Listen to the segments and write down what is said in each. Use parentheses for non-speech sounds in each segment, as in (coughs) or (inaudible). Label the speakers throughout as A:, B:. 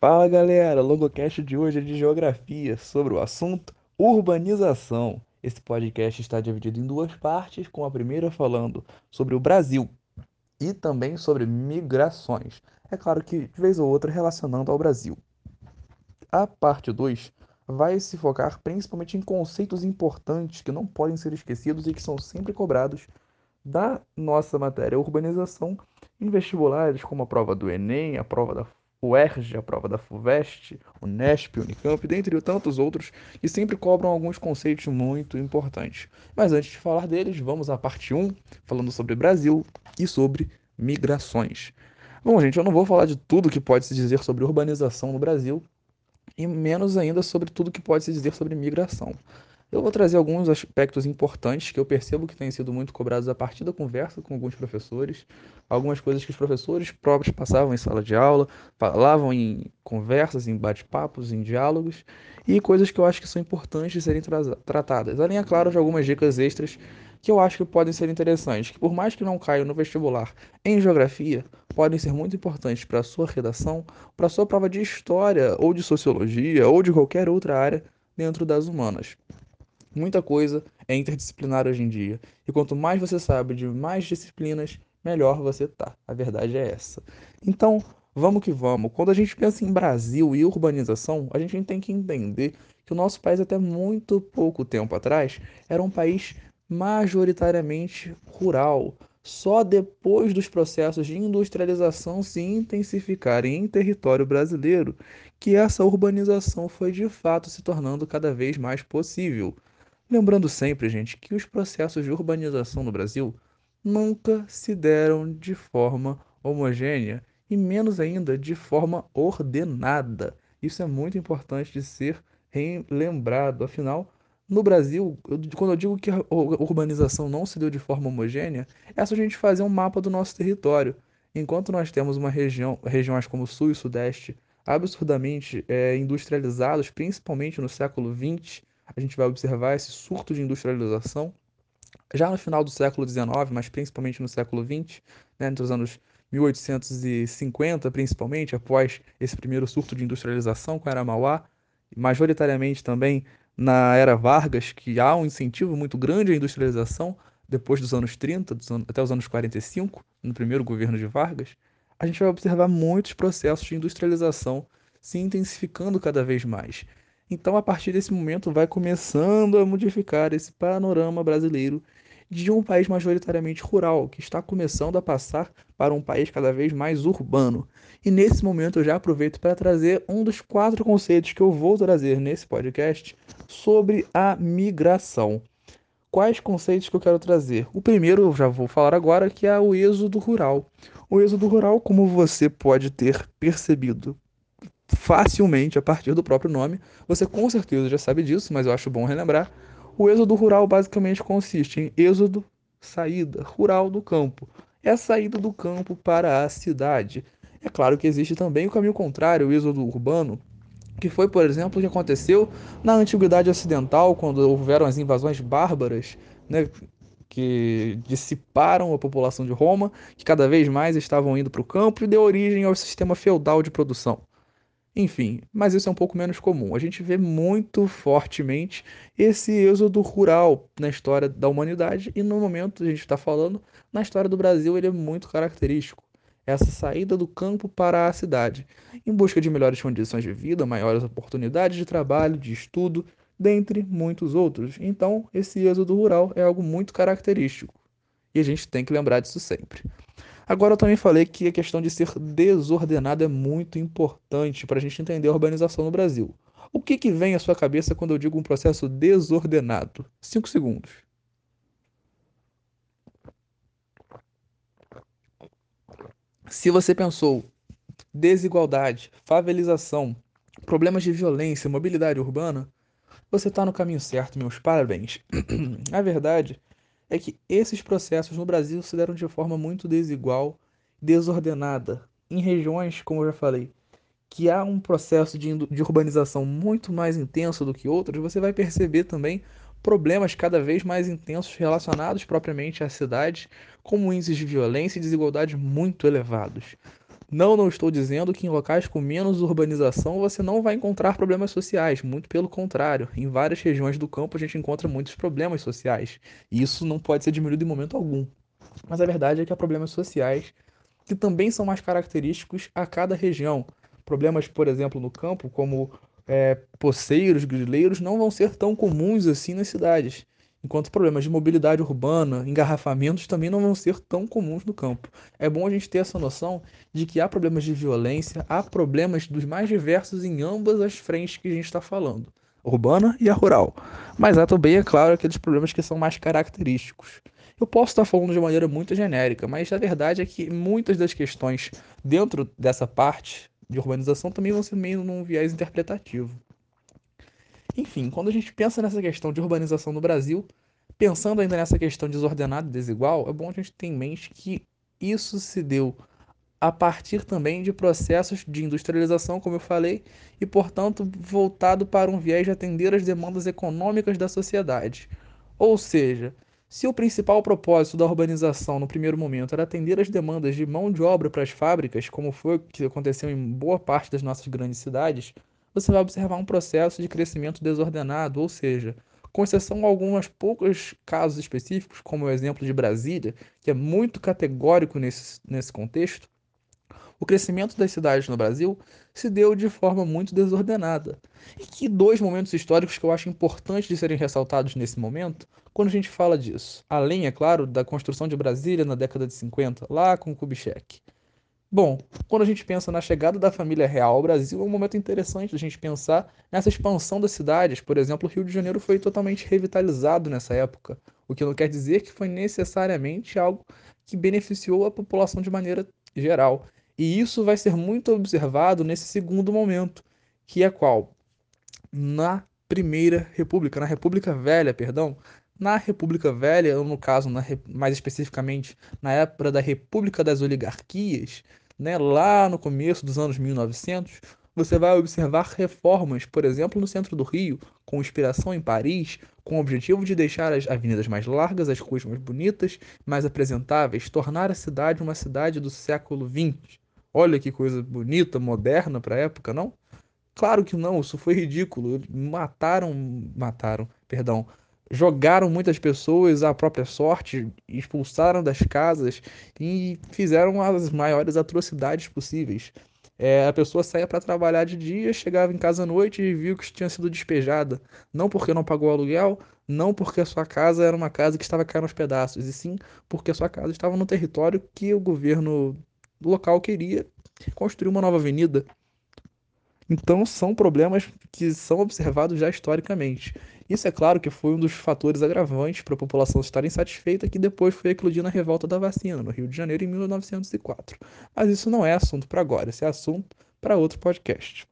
A: Fala galera, Logocast de hoje é de geografia, sobre o assunto urbanização. Esse podcast está dividido em duas partes, com a primeira falando sobre o Brasil e também sobre migrações. É claro que de vez ou outra relacionando ao Brasil. A parte 2 vai se focar principalmente em conceitos importantes que não podem ser esquecidos e que são sempre cobrados da nossa matéria urbanização em vestibulares, como a prova do Enem, a prova da UERJ, a prova da FUVEST, o NESP, o Unicamp, dentre tantos outros, que sempre cobram alguns conceitos muito importantes. Mas antes de falar deles, vamos à parte 1, falando sobre Brasil e sobre migrações. Bom, gente, eu não vou falar de tudo que pode se dizer sobre urbanização no Brasil, e menos ainda sobre tudo que pode se dizer sobre migração. Eu vou trazer alguns aspectos importantes que eu percebo que têm sido muito cobrados a partir da conversa com alguns professores, algumas coisas que os professores próprios passavam em sala de aula, falavam em conversas, em bate-papos, em diálogos, e coisas que eu acho que são importantes de serem tra tratadas. Além, é claro, de algumas dicas extras que eu acho que podem ser interessantes, que por mais que não caiam no vestibular em geografia, podem ser muito importantes para a sua redação, para a sua prova de história, ou de sociologia, ou de qualquer outra área dentro das humanas. Muita coisa é interdisciplinar hoje em dia. E quanto mais você sabe de mais disciplinas, melhor você tá. A verdade é essa. Então, vamos que vamos. Quando a gente pensa em Brasil e urbanização, a gente tem que entender que o nosso país, até muito pouco tempo atrás, era um país majoritariamente rural. Só depois dos processos de industrialização se intensificarem em território brasileiro que essa urbanização foi de fato se tornando cada vez mais possível. Lembrando sempre, gente, que os processos de urbanização no Brasil nunca se deram de forma homogênea e menos ainda de forma ordenada. Isso é muito importante de ser lembrado. Afinal, no Brasil, quando eu digo que a urbanização não se deu de forma homogênea, é só a gente fazer um mapa do nosso território. Enquanto nós temos uma região, regiões como Sul e Sudeste absurdamente é, industrializados, principalmente no século XX, a gente vai observar esse surto de industrialização já no final do século XIX, mas principalmente no século XX, né, entre os anos 1850, principalmente, após esse primeiro surto de industrialização com a era Mauá, majoritariamente também na era Vargas, que há um incentivo muito grande à industrialização, depois dos anos 30, dos até os anos 45, no primeiro governo de Vargas, a gente vai observar muitos processos de industrialização se intensificando cada vez mais. Então, a partir desse momento, vai começando a modificar esse panorama brasileiro de um país majoritariamente rural, que está começando a passar para um país cada vez mais urbano. E nesse momento eu já aproveito para trazer um dos quatro conceitos que eu vou trazer nesse podcast sobre a migração. Quais conceitos que eu quero trazer? O primeiro eu já vou falar agora, que é o êxodo rural. O êxodo rural, como você pode ter percebido facilmente a partir do próprio nome. Você com certeza já sabe disso, mas eu acho bom relembrar. O êxodo rural basicamente consiste em êxodo, saída rural do campo. É a saída do campo para a cidade. É claro que existe também o caminho contrário, o êxodo urbano, que foi, por exemplo, o que aconteceu na Antiguidade Ocidental, quando houveram as invasões bárbaras, né, que dissiparam a população de Roma, que cada vez mais estavam indo para o campo e deu origem ao sistema feudal de produção. Enfim, mas isso é um pouco menos comum. A gente vê muito fortemente esse êxodo rural na história da humanidade e no momento a gente está falando, na história do Brasil, ele é muito característico. Essa saída do campo para a cidade, em busca de melhores condições de vida, maiores oportunidades de trabalho, de estudo, dentre muitos outros. Então, esse êxodo rural é algo muito característico. E a gente tem que lembrar disso sempre. Agora eu também falei que a questão de ser desordenado é muito importante para a gente entender a urbanização no Brasil. O que, que vem à sua cabeça quando eu digo um processo desordenado? Cinco segundos. Se você pensou desigualdade, favelização, problemas de violência, mobilidade urbana, você está no caminho certo, meus parabéns. (clears throat) a verdade é que esses processos no Brasil se deram de forma muito desigual, desordenada, em regiões, como eu já falei, que há um processo de, de urbanização muito mais intenso do que outros, você vai perceber também problemas cada vez mais intensos relacionados propriamente à cidade, como índices de violência e desigualdade muito elevados. Não, não estou dizendo que em locais com menos urbanização você não vai encontrar problemas sociais, muito pelo contrário. Em várias regiões do campo a gente encontra muitos problemas sociais, e isso não pode ser diminuído em momento algum. Mas a verdade é que há problemas sociais que também são mais característicos a cada região. Problemas, por exemplo, no campo, como é, poceiros, grileiros, não vão ser tão comuns assim nas cidades enquanto problemas de mobilidade urbana, engarrafamentos também não vão ser tão comuns no campo. É bom a gente ter essa noção de que há problemas de violência, há problemas dos mais diversos em ambas as frentes que a gente está falando, urbana e a rural. Mas há também, é claro, aqueles problemas que são mais característicos. Eu posso estar falando de maneira muito genérica, mas a verdade é que muitas das questões dentro dessa parte de urbanização também vão ser meio num viés interpretativo. Enfim, quando a gente pensa nessa questão de urbanização no Brasil, pensando ainda nessa questão desordenada e desigual, é bom a gente ter em mente que isso se deu a partir também de processos de industrialização, como eu falei, e, portanto, voltado para um viés de atender às demandas econômicas da sociedade. Ou seja, se o principal propósito da urbanização no primeiro momento era atender às demandas de mão de obra para as fábricas, como foi o que aconteceu em boa parte das nossas grandes cidades, você vai observar um processo de crescimento desordenado, ou seja, com exceção a alguns poucos casos específicos, como o exemplo de Brasília, que é muito categórico nesse, nesse contexto, o crescimento das cidades no Brasil se deu de forma muito desordenada. E que dois momentos históricos que eu acho importantes de serem ressaltados nesse momento, quando a gente fala disso. Além, é claro, da construção de Brasília na década de 50, lá com Kubitschek. Bom, quando a gente pensa na chegada da família real ao Brasil, é um momento interessante a gente pensar nessa expansão das cidades. Por exemplo, o Rio de Janeiro foi totalmente revitalizado nessa época, o que não quer dizer que foi necessariamente algo que beneficiou a população de maneira geral. E isso vai ser muito observado nesse segundo momento, que é qual? Na Primeira República, na República Velha, perdão, na República Velha, ou no caso, na, mais especificamente na época da República das Oligarquias, né, lá no começo dos anos 1900, você vai observar reformas, por exemplo, no centro do Rio, com inspiração em Paris, com o objetivo de deixar as avenidas mais largas, as ruas mais bonitas, mais apresentáveis, tornar a cidade uma cidade do século XX. Olha que coisa bonita, moderna para a época, não? Claro que não, isso foi ridículo. Mataram, mataram, perdão, jogaram muitas pessoas à própria sorte, expulsaram das casas e fizeram as maiores atrocidades possíveis. É, a pessoa saía para trabalhar de dia, chegava em casa à noite e viu que tinha sido despejada. Não porque não pagou aluguel, não porque a sua casa era uma casa que estava caindo aos pedaços, e sim porque a sua casa estava no território que o governo local queria construir uma nova avenida. Então, são problemas que são observados já historicamente. Isso é claro que foi um dos fatores agravantes para a população estar insatisfeita que depois foi eclodir na revolta da vacina, no Rio de Janeiro, em 1904. Mas isso não é assunto para agora, esse é assunto para outro podcast.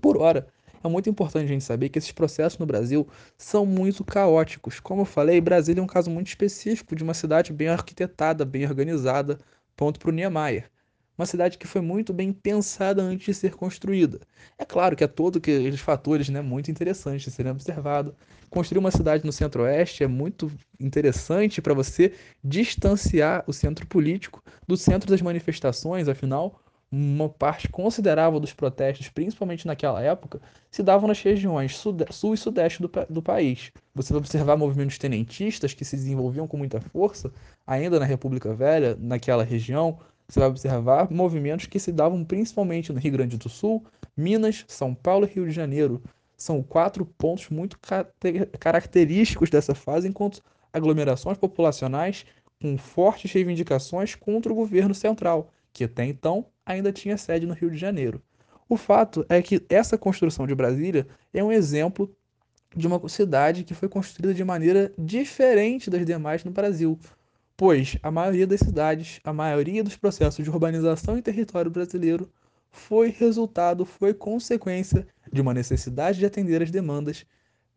A: Por hora, é muito importante a gente saber que esses processos no Brasil são muito caóticos. Como eu falei, Brasília é um caso muito específico de uma cidade bem arquitetada, bem organizada, ponto para o Niemeyer uma cidade que foi muito bem pensada antes de ser construída. É claro que é todo aqueles fatores né, muito interessantes de serem observados. Construir uma cidade no centro-oeste é muito interessante para você distanciar o centro político do centro das manifestações, afinal, uma parte considerável dos protestos, principalmente naquela época, se davam nas regiões sul e sudeste do, do país. Você vai observar movimentos tenentistas que se desenvolviam com muita força, ainda na República Velha, naquela região, você vai observar movimentos que se davam principalmente no Rio Grande do Sul, Minas, São Paulo e Rio de Janeiro. São quatro pontos muito característicos dessa fase, enquanto aglomerações populacionais com fortes reivindicações contra o governo central, que até então ainda tinha sede no Rio de Janeiro. O fato é que essa construção de Brasília é um exemplo de uma cidade que foi construída de maneira diferente das demais no Brasil pois a maioria das cidades, a maioria dos processos de urbanização em território brasileiro foi resultado, foi consequência de uma necessidade de atender as demandas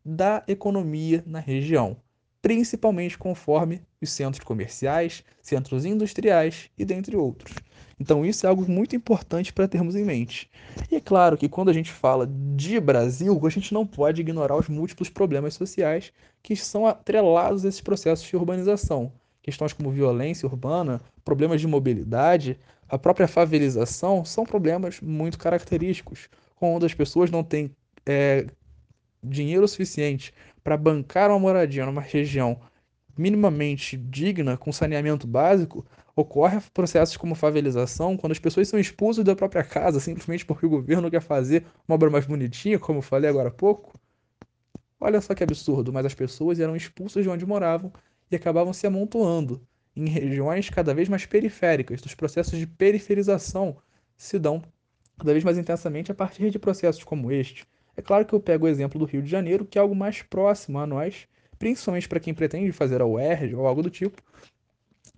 A: da economia na região, principalmente conforme os centros comerciais, centros industriais e dentre outros. Então isso é algo muito importante para termos em mente. E é claro que quando a gente fala de Brasil, a gente não pode ignorar os múltiplos problemas sociais que são atrelados a esses processos de urbanização questões como violência urbana, problemas de mobilidade, a própria favelização são problemas muito característicos, quando as pessoas não têm é, dinheiro suficiente para bancar uma moradia numa região minimamente digna, com saneamento básico, ocorre processos como favelização, quando as pessoas são expulsas da própria casa simplesmente porque o governo quer fazer uma obra mais bonitinha, como eu falei agora há pouco. Olha só que absurdo, mas as pessoas eram expulsas de onde moravam e acabavam se amontoando em regiões cada vez mais periféricas. Os processos de periferização se dão cada vez mais intensamente a partir de processos como este. É claro que eu pego o exemplo do Rio de Janeiro, que é algo mais próximo a nós, principalmente para quem pretende fazer a UERJ ou algo do tipo,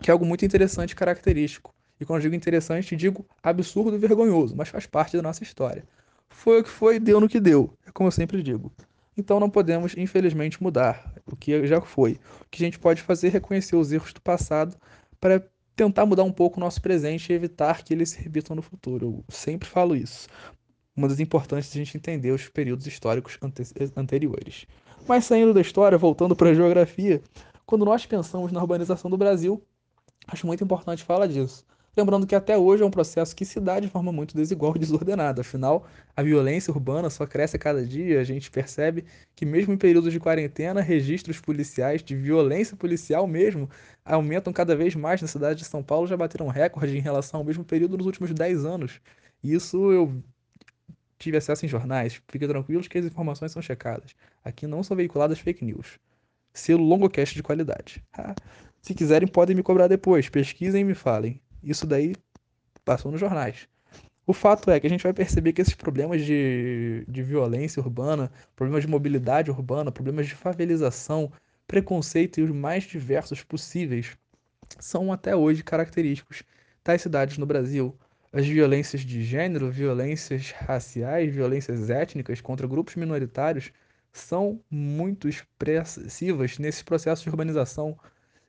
A: que é algo muito interessante e característico. E quando digo interessante, digo absurdo e vergonhoso, mas faz parte da nossa história. Foi o que foi, deu no que deu, é como eu sempre digo. Então não podemos, infelizmente, mudar o que já foi. O que a gente pode fazer é reconhecer os erros do passado para tentar mudar um pouco o nosso presente e evitar que eles se repitam no futuro. Eu sempre falo isso. Uma das importantes é a gente entender os períodos históricos ante anteriores. Mas saindo da história, voltando para a geografia, quando nós pensamos na urbanização do Brasil, acho muito importante falar disso. Lembrando que até hoje é um processo que se dá de forma muito desigual e desordenada. Afinal, a violência urbana só cresce a cada dia. A gente percebe que, mesmo em períodos de quarentena, registros policiais de violência policial mesmo aumentam cada vez mais na cidade de São Paulo. Já bateram recorde em relação ao mesmo período nos últimos 10 anos. Isso eu tive acesso em jornais. Fiquem tranquilos que as informações são checadas. Aqui não são veiculadas fake news. Selo longocast de qualidade. Se quiserem, podem me cobrar depois. Pesquisem e me falem. Isso daí passou nos jornais. O fato é que a gente vai perceber que esses problemas de, de violência urbana, problemas de mobilidade urbana, problemas de favelização, preconceito e os mais diversos possíveis são até hoje característicos das cidades no Brasil. As violências de gênero, violências raciais, violências étnicas contra grupos minoritários são muito expressivas nesses processos de urbanização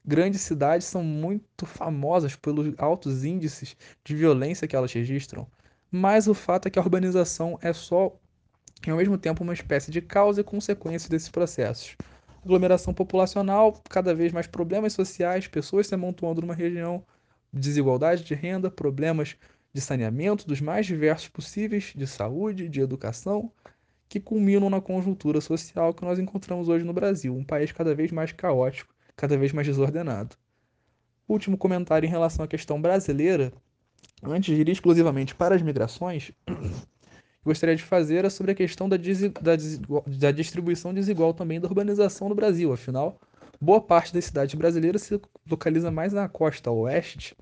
A: grandes cidades são muito famosas pelos altos índices de violência que elas registram, mas o fato é que a urbanização é só, ao mesmo tempo, uma espécie de causa e consequência desses processos. Aglomeração populacional, cada vez mais problemas sociais, pessoas se amontoando numa região, desigualdade de renda, problemas de saneamento dos mais diversos possíveis, de saúde, de educação, que culminam na conjuntura social que nós encontramos hoje no Brasil, um país cada vez mais caótico cada vez mais desordenado. Último comentário em relação à questão brasileira, antes de ir exclusivamente para as migrações, (clears throat) gostaria de fazer é sobre a questão da, da, da distribuição desigual também da urbanização no Brasil. Afinal, boa parte das cidades brasileiras se localiza mais na costa oeste.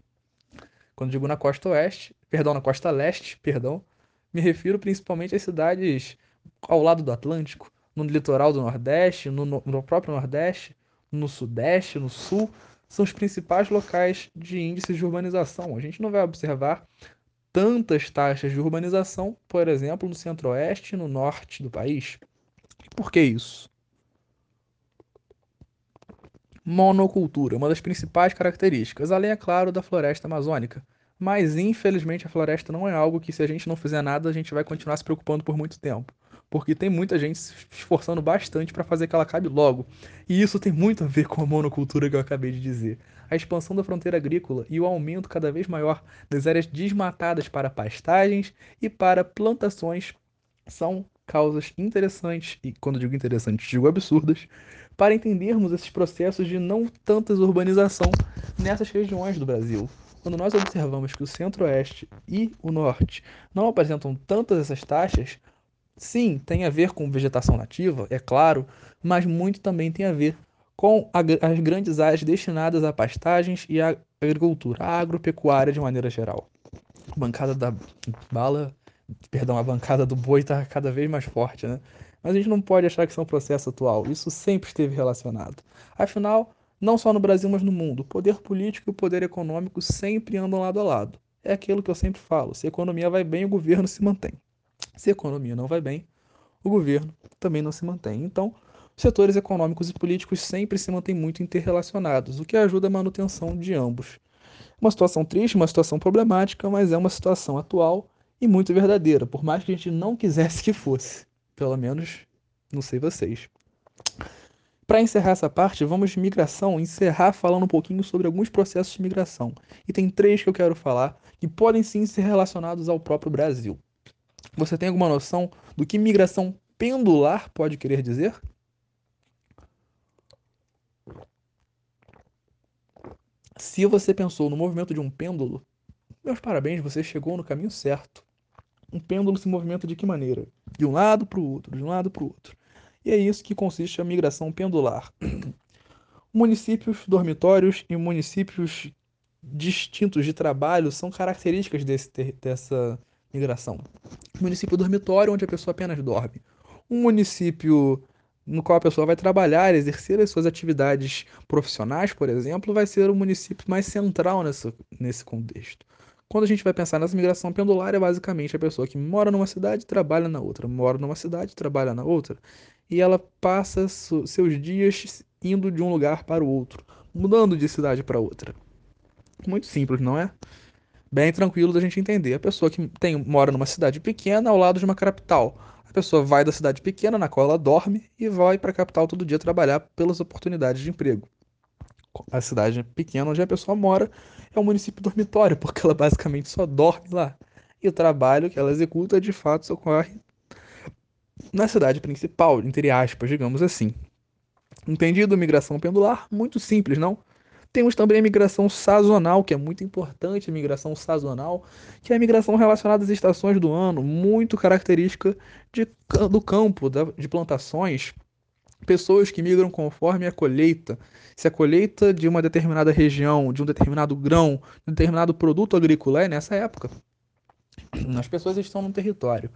A: Quando digo na costa oeste, perdão, na costa leste, perdão, me refiro principalmente às cidades ao lado do Atlântico, no litoral do Nordeste, no, no próprio Nordeste, no Sudeste, no Sul, são os principais locais de índices de urbanização. A gente não vai observar tantas taxas de urbanização, por exemplo, no Centro-Oeste e no Norte do país. Por que isso? Monocultura, uma das principais características, além, é claro, da floresta amazônica. Mas, infelizmente, a floresta não é algo que, se a gente não fizer nada, a gente vai continuar se preocupando por muito tempo porque tem muita gente se esforçando bastante para fazer que ela acabe logo. E isso tem muito a ver com a monocultura que eu acabei de dizer. A expansão da fronteira agrícola e o aumento cada vez maior das áreas desmatadas para pastagens e para plantações são causas interessantes, e quando digo interessantes, digo absurdas, para entendermos esses processos de não tanta urbanização nessas regiões do Brasil. Quando nós observamos que o centro-oeste e o norte não apresentam tantas essas taxas, Sim, tem a ver com vegetação nativa, é claro, mas muito também tem a ver com as grandes áreas destinadas a pastagens e a agricultura, a agropecuária de maneira geral. A bancada da bala, perdão, a bancada do boi está cada vez mais forte, né? Mas a gente não pode achar que isso é um processo atual, isso sempre esteve relacionado. Afinal, não só no Brasil, mas no mundo, o poder político e o poder econômico sempre andam lado a lado. É aquilo que eu sempre falo: se a economia vai bem, o governo se mantém. Se a economia não vai bem, o governo também não se mantém. Então, os setores econômicos e políticos sempre se mantêm muito interrelacionados, o que ajuda a manutenção de ambos. Uma situação triste, uma situação problemática, mas é uma situação atual e muito verdadeira, por mais que a gente não quisesse que fosse. Pelo menos, não sei vocês. Para encerrar essa parte, vamos de migração, encerrar falando um pouquinho sobre alguns processos de migração. E tem três que eu quero falar que podem sim ser relacionados ao próprio Brasil. Você tem alguma noção do que migração pendular pode querer dizer? Se você pensou no movimento de um pêndulo, meus parabéns, você chegou no caminho certo. Um pêndulo se movimenta de que maneira? De um lado para o outro, de um lado para o outro. E é isso que consiste a migração pendular. (clears throat) Municípios dormitórios e municípios distintos de trabalho são características desse, dessa migração. Município dormitório, onde a pessoa apenas dorme. Um município no qual a pessoa vai trabalhar, exercer as suas atividades profissionais, por exemplo, vai ser o município mais central nesse contexto. Quando a gente vai pensar nessa migração pendular, é basicamente a pessoa que mora numa cidade trabalha na outra, mora numa cidade trabalha na outra e ela passa seus dias indo de um lugar para o outro, mudando de cidade para outra. Muito simples, não é? Bem tranquilo da gente entender. A pessoa que tem, mora numa cidade pequena ao lado de uma capital. A pessoa vai da cidade pequena na qual ela dorme e vai para a capital todo dia trabalhar pelas oportunidades de emprego. A cidade pequena onde a pessoa mora é o município dormitório, porque ela basicamente só dorme lá. E o trabalho que ela executa de fato ocorre na cidade principal, entre aspas, digamos assim. Entendido? Migração pendular? Muito simples, não? Temos também a migração sazonal, que é muito importante, a migração sazonal, que é a migração relacionada às estações do ano, muito característica de, do campo, de plantações. Pessoas que migram conforme a colheita. Se a colheita de uma determinada região, de um determinado grão, de um determinado produto agrícola é nessa época, (clears throat) as pessoas estão no território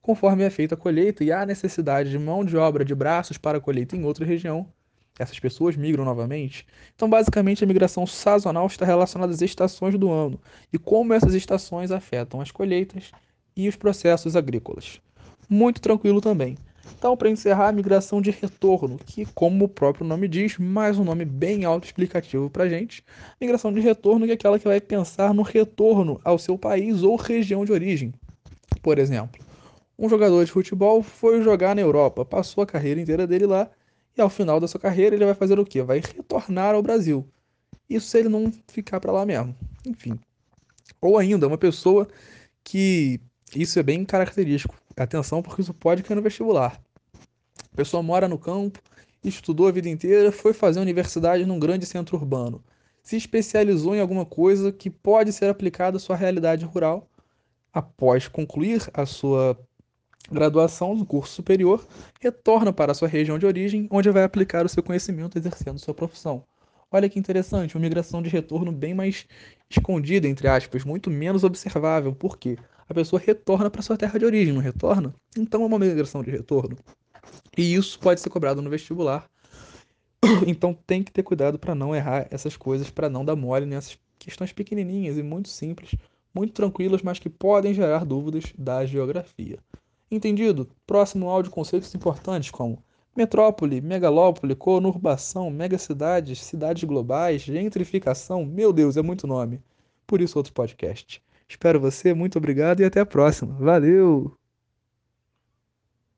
A: conforme é feita a colheita e há necessidade de mão de obra de braços para a colheita em outra região, essas pessoas migram novamente. Então, basicamente, a migração sazonal está relacionada às estações do ano e como essas estações afetam as colheitas e os processos agrícolas. Muito tranquilo também. Então, para encerrar, a migração de retorno, que, como o próprio nome diz, mais um nome bem autoexplicativo para a gente. Migração de retorno, é aquela que vai pensar no retorno ao seu país ou região de origem. Por exemplo, um jogador de futebol foi jogar na Europa, passou a carreira inteira dele lá e ao final da sua carreira ele vai fazer o quê? Vai retornar ao Brasil. Isso se ele não ficar para lá mesmo. Enfim. Ou ainda, uma pessoa que isso é bem característico. Atenção, porque isso pode cair no vestibular. A pessoa mora no campo, estudou a vida inteira, foi fazer universidade num grande centro urbano. Se especializou em alguma coisa que pode ser aplicada à sua realidade rural. Após concluir a sua graduação no curso superior, retorna para sua região de origem, onde vai aplicar o seu conhecimento exercendo sua profissão. Olha que interessante, uma migração de retorno bem mais escondida, entre aspas, muito menos observável. Por quê? A pessoa retorna para sua terra de origem, não retorna? Então é uma migração de retorno. E isso pode ser cobrado no vestibular. (coughs) Então tem que ter cuidado para não errar essas coisas, para não dar mole nessas questões pequenininhas e muito simples, muito tranquilas, mas que podem gerar dúvidas da geografia. Entendido? Próximo áudio conceitos importantes como metrópole, megalópole, conurbação, megacidades, cidades globais, gentrificação. Meu Deus, é muito nome. Por isso outro podcast. Espero você, muito obrigado e até a próxima. Valeu!